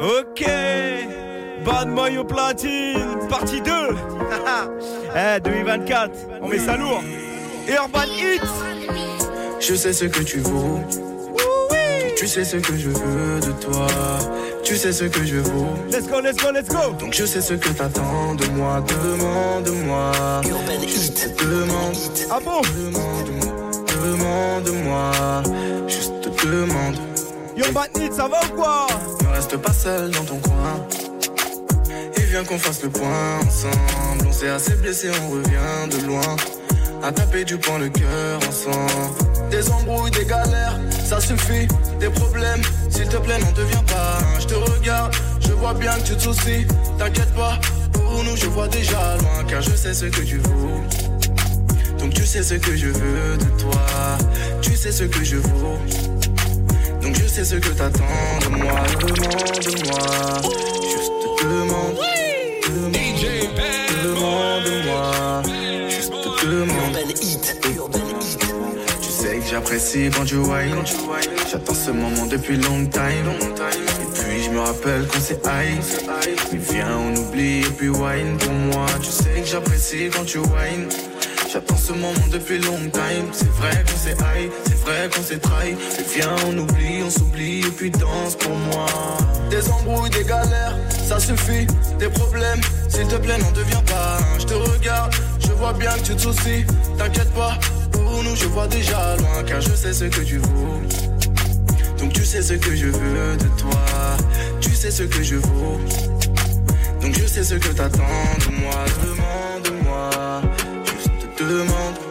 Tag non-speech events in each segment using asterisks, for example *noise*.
Ok, Bad Maillot Platine, partie 2. *laughs* eh, 2024, on met ça lourd. Urban Hits. Je sais ce que tu vaux. Tu sais ce que je veux de toi. Tu sais ce que je vaux. Let's go, let's go, let's go. Donc je sais ce que t'attends de moi. Demande-moi. Urban Hits. Demande. Ah bon? Demande-moi. Demande-moi. Juste demande. Urban Hits, ça va ou quoi? Reste pas seul dans ton coin. Et viens qu'on fasse le point ensemble. On s'est assez blessé, on revient de loin. À taper du poing le cœur ensemble. Des embrouilles, des galères, ça suffit. Des problèmes, s'il te plaît, n'en deviens pas. Je te regarde, je vois bien que tu te soucies. T'inquiète pas, pour nous, je vois déjà loin. Car je sais ce que tu vaux. Donc tu sais ce que je veux de toi. Tu sais ce que je vaux. Donc je sais ce que t'attends de moi. Demande-moi. Juste demande. Demande. Demande-moi. Juste demande. Tu sais que j'apprécie quand tu whine. J'attends ce moment depuis long time. Et puis je me rappelle qu'on s'est high. Mais viens, on oublie et puis wine pour moi. Tu sais que j'apprécie quand tu whine. J'attends ce moment depuis long time. C'est vrai qu'on s'est high, c'est vrai qu'on s'est trahi. Viens, on oublie, on s'oublie et puis danse pour moi. Des embrouilles, des galères, ça suffit. Des problèmes, s'il te plaît, n'en deviens pas. Je te regarde, je vois bien que tu te soucies. T'inquiète pas, pour nous, je vois déjà loin. Car je sais ce que tu vaux. Donc tu sais ce que je veux de toi. Tu sais ce que je vaux. Donc je sais ce que t'attends de moi. Demande-moi. demande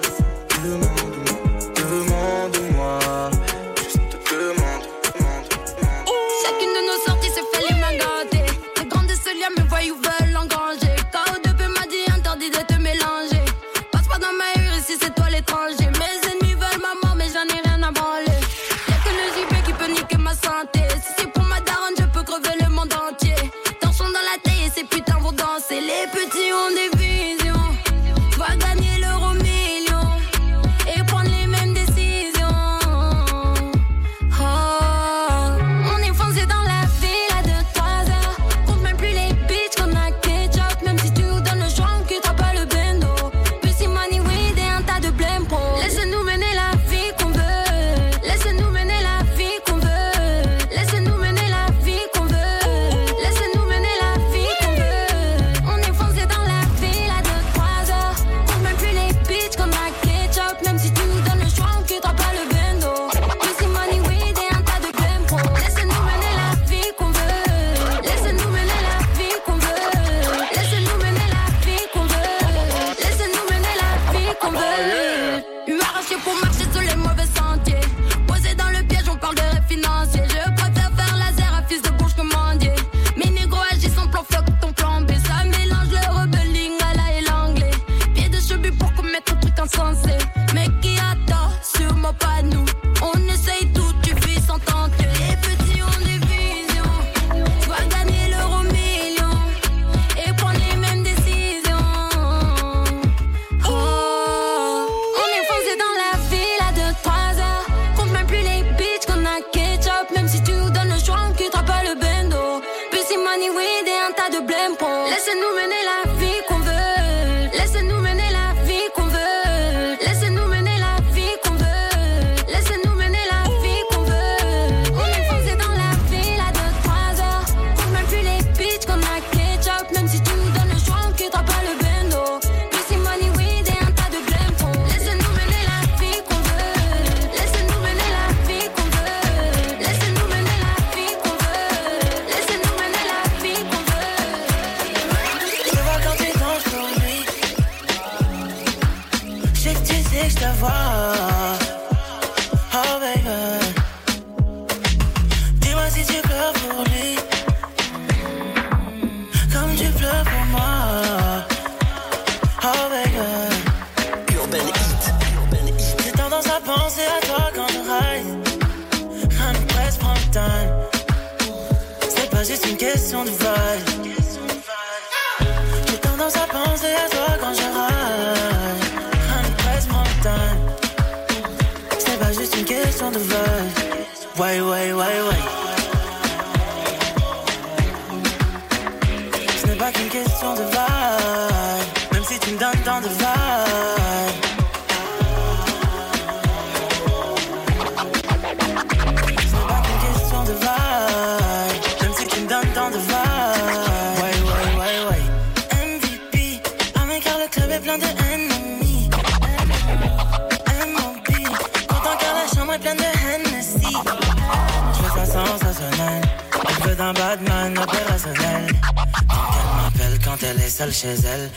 est seule chez elle.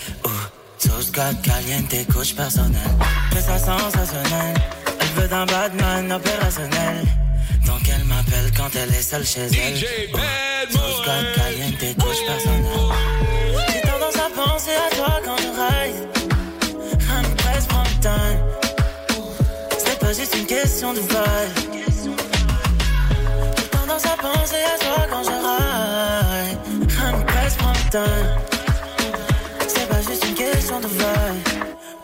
Sauce God caliente, coach personnel. Je veux ça sensationnel. Elle veut d'un Batman opérationnel. Donc elle m'appelle quand elle est seule chez elle. DJ Oh, Boy. caliente, coach personnel. J'ai tendance à penser à toi quand je ride. Prend le time. C'est pas juste une question de vibe. J'ai tendance à penser à toi quand je ride. Prend le time.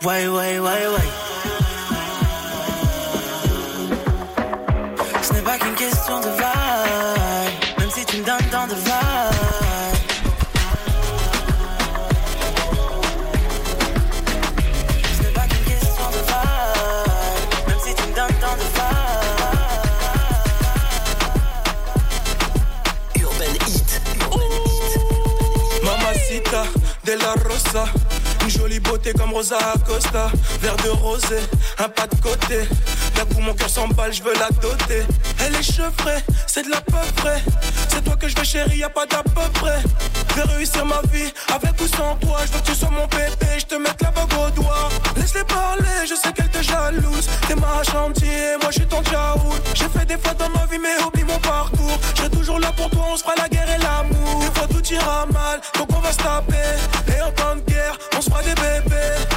Ouais, ouais, ouais, ouais. Ce n'est pas qu'une question de vibe. Même si tu me donnes tant de vibe. Ce n'est pas qu'une question de vibe. Même si tu me donnes tant de vibe. Urban Hit. Urban Hit. Mamacita de la Rosa. Beauté comme Rosa Acosta. Verre de rosé, un pas de côté. D'un coup, mon cœur s'emballe, je veux la doter. Elle est chevrée, c'est de la peu près. C'est toi que je veux, chérie, y a pas d'à peu près. Je vais réussir ma vie avec ou sans toi. Je veux que tu sois mon bébé, je te mette la bague au doigt. Laisse-les parler, je sais qu'elle te jalouse. T'es ma chantier, moi je suis ton tchaout. J'ai fait des fautes dans ma vie, mais oublie mon parcours. Je toujours là pour toi, on se fera la guerre et l'amour. Des fois tout ira mal, donc on va se taper. Et en temps de guerre, on se fera des bébés.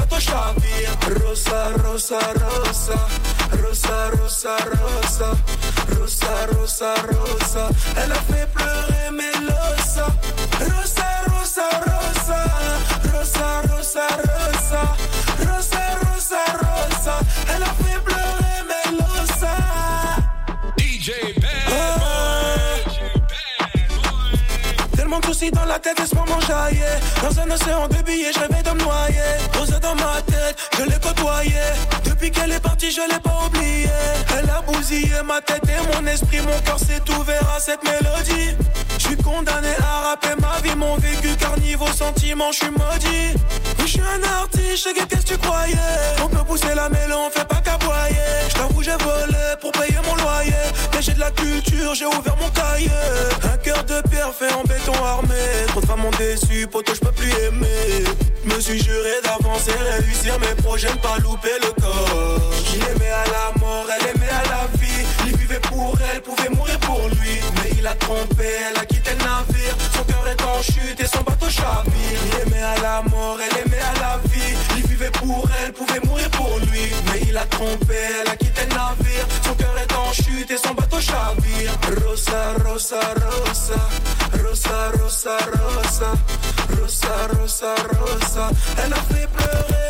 chavire. Rosa, rosa, rosa. Rosa, rosa, rosa. Rosa, rosa, rosa. Elle a fait pleurer Melosa. Rosa, rosa. Rosa, rosa, rosa. Rosa, soucis dans la tête, laisse-moi m'enjailler. Dans un océan de billets, je rêvais de me noyer. Dans ma tête, je l'ai côtoyé. Depuis qu'elle est partie, je l'ai pas oublié. Elle a bousillé ma tête et mon esprit. Mon cœur s'est ouvert à cette mélodie. Je suis condamné à rapper ma vie, mon vécu. Car niveau sentiment, je suis maudit. Je suis un artiste, je sais qu'est-ce que tu croyais? On peut pousser la mêlée, on fait pas qu'aboyer. Je t'avoue, j'ai volé pour payer mon loyer. Mais j'ai de la culture, j'ai ouvert mon cahier. Un cœur de pierre fait en béton armé. Trop de femmes m'ont déçu, poto, je peux plus aimer. Me suis juré d'avancer, réussir mes projets, ne pas louper le corps. Il aimait à la mort, elle aimait à la vie. Vivait pour elle, pouvait mourir pour lui. Mais il a trompé, elle a quitté le navire. Son cœur est en chute et son bateau chavire. Il aimait à la mort, elle aimait à la vie. Il vivait pour elle, pouvait mourir pour lui. Mais il a trompé, elle a quitté le navire. Son cœur est en chute et son bateau chavire. Rosa, rosa, rosa. Rosa, rosa, rosa. Rosa, rosa, rosa. Elle a fait pleurer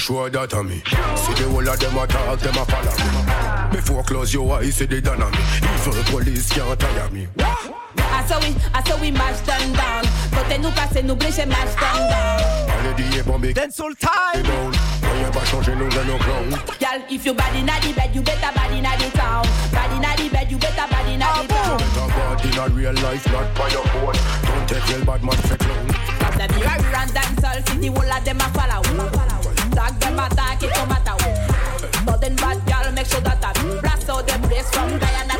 sure that I'm me. See the whole of them attack, them a follow me. Before close your eyes, see the done on me. Evil police can't tire me. I saw we, I saw we mash them down. Côté nous casser, nous blécher, mash them down. Allez, dis bombé. Dancehall time. down. Rien pas changer, nous gagnons clown. Girl, if you bad inna the bed, you better bad inna the town. Bad inna the bed, you better bad inna the town. Better bad in a real life, not by your phone. Don't take real bad man for clown. From the mirror run dancehall, see the whole of them a follow. Tag them attack it no matter what. Sudden bad girl, make sure that I blast out them place from Guyana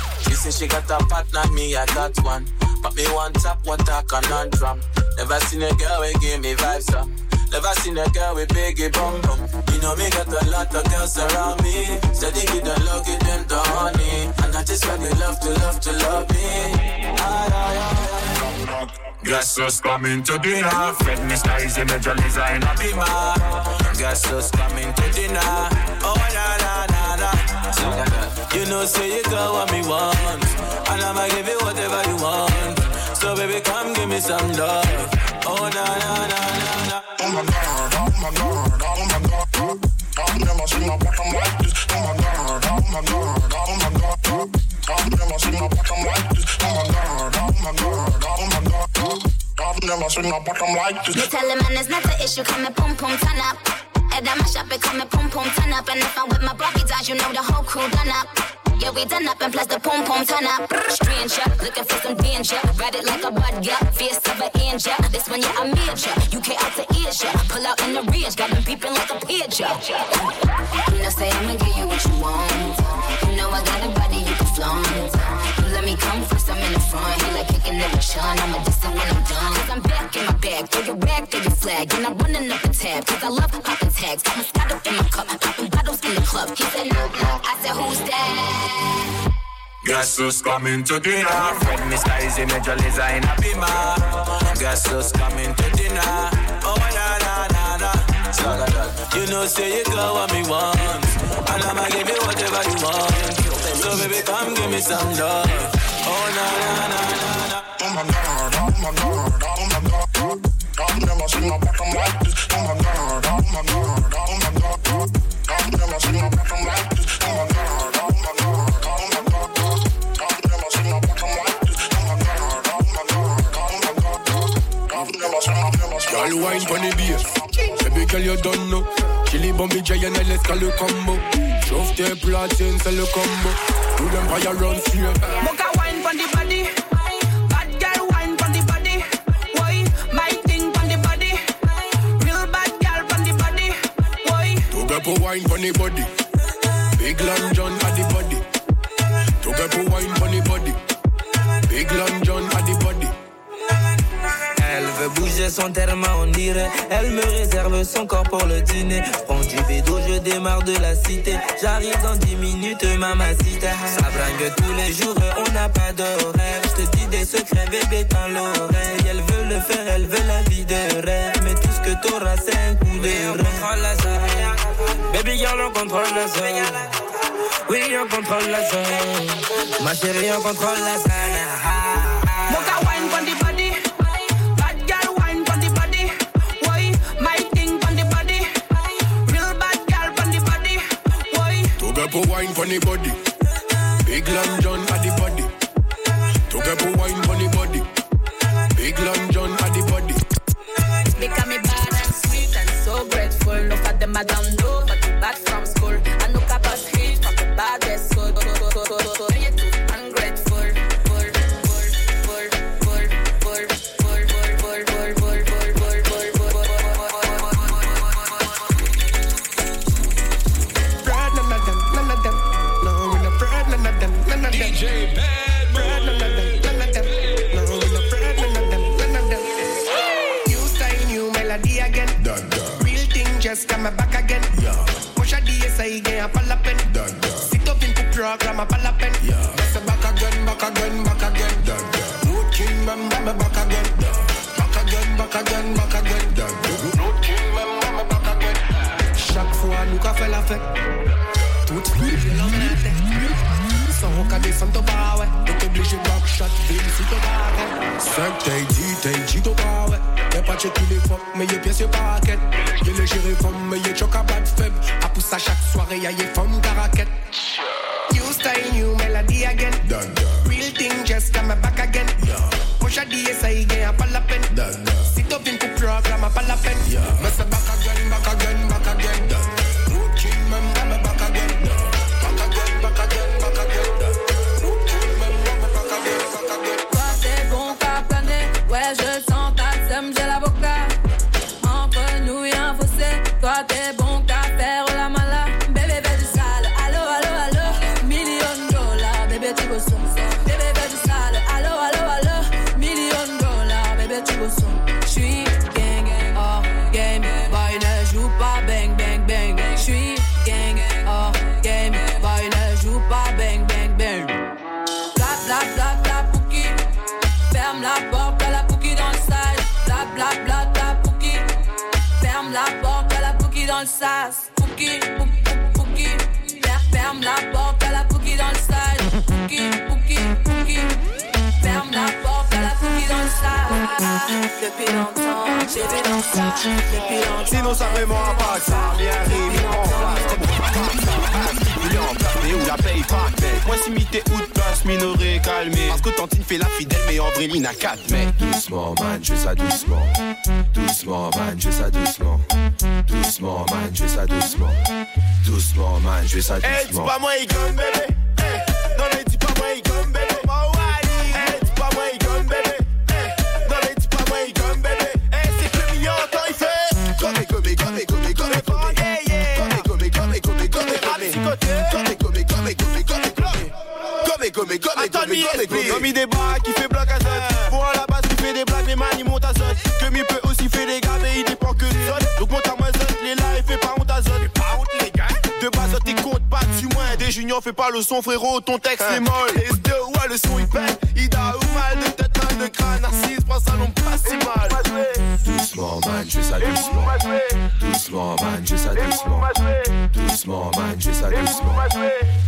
She say she got a partner, me I got one. But me one tap water conundrum. Never seen a girl who give me vibes up. Never seen a girl with biggie bum bum. You know me got a lot of girls around me. Steady give the love, give them the honey. And I just want to love to love to love me. I, I, I, Guess who's coming to dinner? Fred Mister is a major designer. Girls who's coming to dinner? Oh la la. You know, say you got what me want. And I'ma give you whatever you want. So, baby, come give me some love. Oh, na na na na na. Oh my god, oh my god, oh my god. I've never seen a bottom like this. Oh my god, oh my god, oh my god. I've never seen a bottom like this. Oh my god, oh my god, oh my god. I've never seen a bottom like this. Me tell him man it's not the issue, come and pum pum turn up. Head on my shop, it come and pum pum turn up. And if I'm with my brothers, guys, you know the whole crew done up. Yeah, we done up and plus the pum pum turn up. Stranger, looking for some danger. Ride it like a bud, yeah. Face of an angel. This one, yeah, I'm major. UK out to Asia. Pull out in the ridge, got them peeping like a pigeon. You know, say I'ma give you what you want. You know I got a body you can flaunt. Let me come first, I'm in the front. He like kicking it with Sean. I'm a distant when I'm done. Cause I'm back in my bag. Throw your rag, throw your flag. And I'm running up the tab. Cause I love popping tags. Got my Moscato in my cup. Popping bottles in the club. He said, no, no. I said, who's that? Guess who's coming to dinner? Fred Mr. Easy Major Design a beamer. Guess who's coming to dinner? Oh, na na na na. You know, say you got what me want. And I'ma give you whatever you want. So, baby, come give me some love. Oh, na na na na na. Oh my god, oh my god, oh my god. I've never seen a bottom like this. Oh my god, oh my god, oh my god. I've never seen a bottom like this. Oh my god, oh my god, oh my god. I've never seen a bottom like this. Oh my god, oh my god, oh my god. I've never seen, never seen. Wine pon the bass Baby girl you don't know Chili bombi JNL, let's call le combo. Chauffe tes platines, c'est le combo. Tout l'empire run sur. Mocha wine on the body. Took up wine on the body. Big Long John on the body. Took up wine on the body. Big Long bouger son terme, on dirait. Elle me réserve son corps pour le dîner. Prends du bédo, je démarre de la cité. J'arrive dans 10 minutes, mamacita. Ça bringue tous les jours, on n'a pas d'horaire. Je te dis des secrets, bébé, dans l'oreille. Elle veut le faire, elle veut la vie de rêve. Mais tout ce que t'auras, c'est un coup de rêve. Baby girl, on contrôle la zone. Oui, on contrôle la zone. Ma chérie, on contrôle la zone. Together wine pon the body Big Long John at the body. Together wine pon the body Big Long Yes, come back again. Yeah. Push a DSI again, I pull up and done. Yeah. Sit up into program, I pull up and yeah. Yes, back again, back again, back again. Done. Yeah. Root king, man, man, back again. Done. Back again, back again, back again. Done. Root king, man, man, back again. Chaque fois, nous qu'a fait la fête. Toute fille, l'homme à la tête. sans qu'à descendre ton ouais. T'es obligé de backshot, ville si ton barret. 5 t'es dit, t'es dit ton ouais. Y'a pas checké les femmes, mais y'a pièce, y'a paquet. Y'a le géré femme, mais y'a choc à bat faible. À pousse à chaque soirée, y'a y'a femme caraquette. New style, new melody again. Real thing just come back again. Push a DSI again, a pas la peine. Sit up in the program, a pas la peine. Mais c'est back again, back again, back again. Road dans le sas. Pouki Fer- Ferme la porte à la pouki dans le sas. Pouki, pouki, pouki Ferme la porte à la pouki dans le sas. Depuis longtemps, j'ai vu dans ça. Depuis longtemps Sinon ça vraiment pas que ça Bien rimé en place Il est en mais où la paye pas mec Moi si m'ité ou de place minoré calmé Parce que Tantine fait la fidèle mais Andréline a 4 mec Doucement, man, je ça doucement. Doucement, man, je ça doucement. Doucement, man, je ça doucement. Doucement, man, je ça Eh dis doucement. pas moi il gomme bébé Eh, Non mais dis pas moi il gomme bébé Comme il débarque, il fait bloc à zone Pour à la base, il fait des blagues, mais man, il monte à zone Que mi peut aussi faire des gars, mais il dépend que de zone Donc monte à zone, il est là, il fait pas honte à zone. Pas honte les gars. De base, t'es compte pas dessus moins. Des juniors, fais pas le son frérot, ton texte est molle. Les deux, ouais, le son il pète Ida ou mal de tête, mal de crâne Narcisse, prends ça, non pas si mal Doucement, man, je ça doucement. Doucement, man, je ça doucement. Doucement, man, je ça doucement.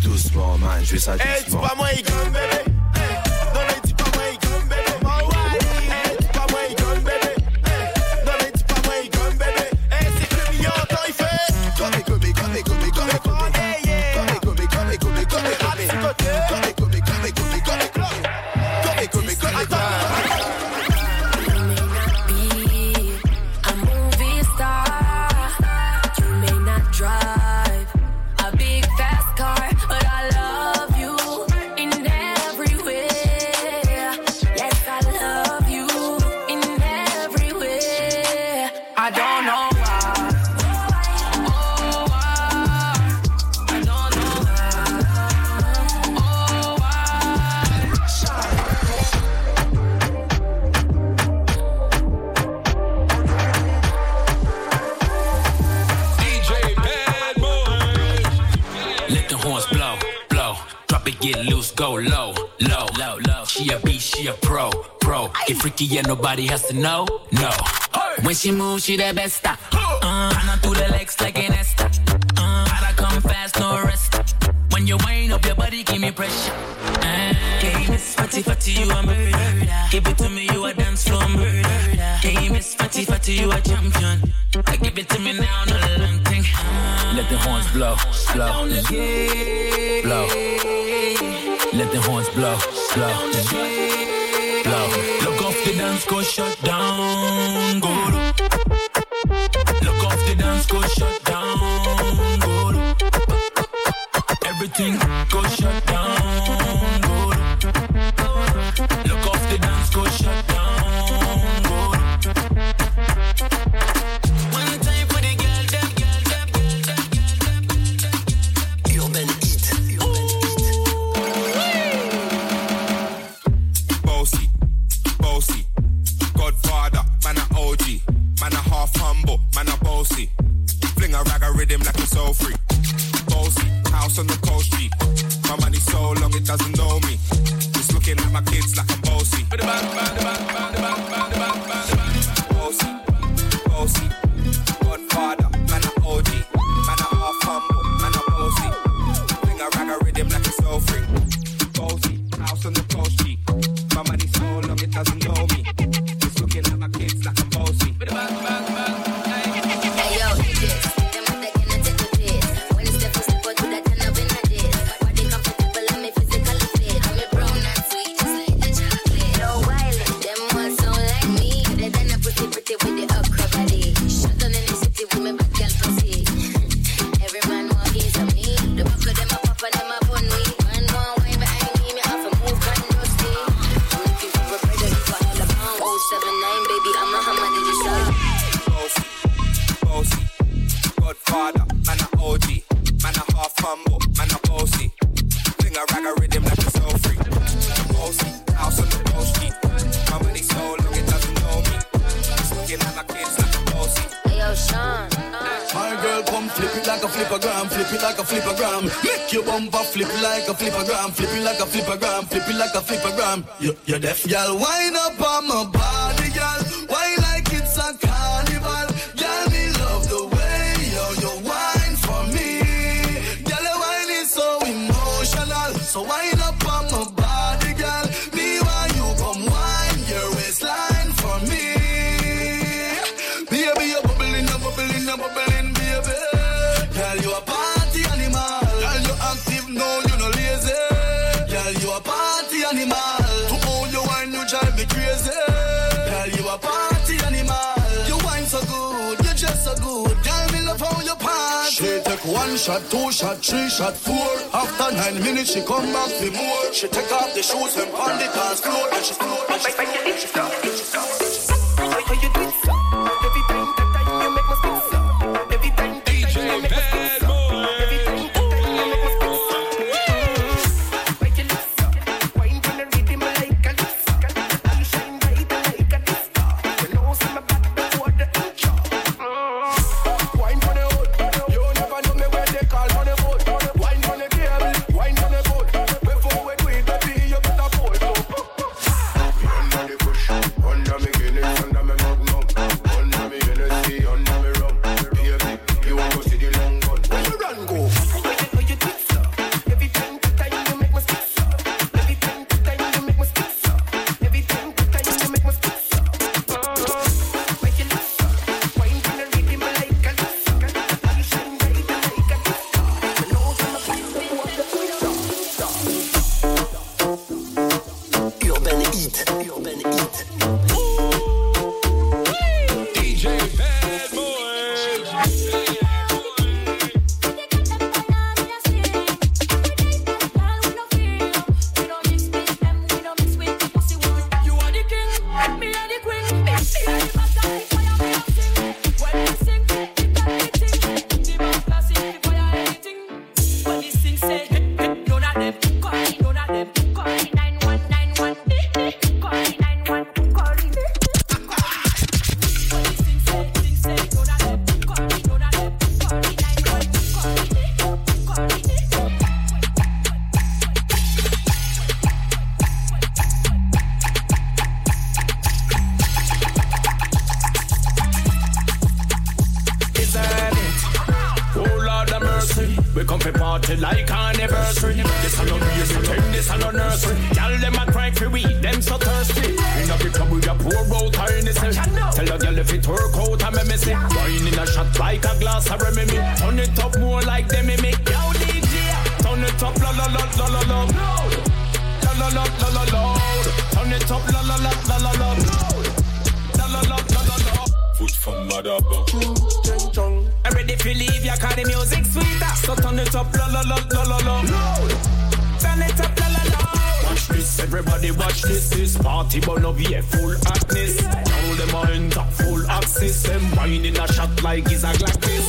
Doucement, man, je ça Eh, dis doucement. pas moi, il gomme bébé Eh, Non mais dis pas moi, il gomme bébé Eh, dis pas moi, il gomme bébé Eh, Non mais dis pas moi, il gomme bébé Eh, c'est que le million quand il fait Comme, comme, comme, comme, comme, comme. Comme, comme, comme, comme, comme, comme. Psychoté Comme, comme, comme, comme, She a pro, pro. Get freaky, yeah, nobody has to know, no. When she moves, she the best. Uh, run through the legs like an Esther. Uh, gotta come fast, no rest. When you wind up your body, give me pressure. Uh, game is fatty, fatty, you a murder. Give it to me, you a dance floor murder. Game is fatty, fatty, you a champion. I give it to me now, the horns blow, blow, blow. Let the horns blow, blow, blow. Look off the dance, go shut down, go. gram. Make your bumper flip like a flipper gram. Flip it like a flipper gram. Flip it like a flipper gram. You, you're deaf. Y'all wind up on my bar. One shot, two shot, three shot, four. After nine minutes, she come back for more. She take off the shoes and pound the dance floor. And she's floor, and she's floor, and she's floor, and she's floor. How you do it. Every time, that time you make my skin so. Every time, every time you make my skin the music sweeter. So turn it up, la la la la la la. Turn it up, la la la. Watch this, everybody watch this. This party burn up, yeah, full hotness. Yeah. Now them a enter full access. Them wine in a shot like it's a glacis.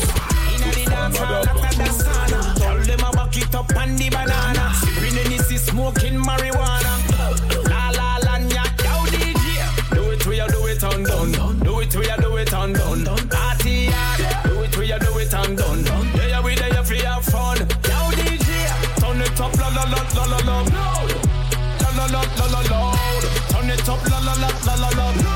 Inna the dance hall, the sauna. Tell them a back it up on the banana. Sipping Hennessy, smoking marijuana. La la la, yeah, yo DJ. Do it, we do it, on done. Do it, we do it, on done. love. La la la la la. Turn it up, la la la la la.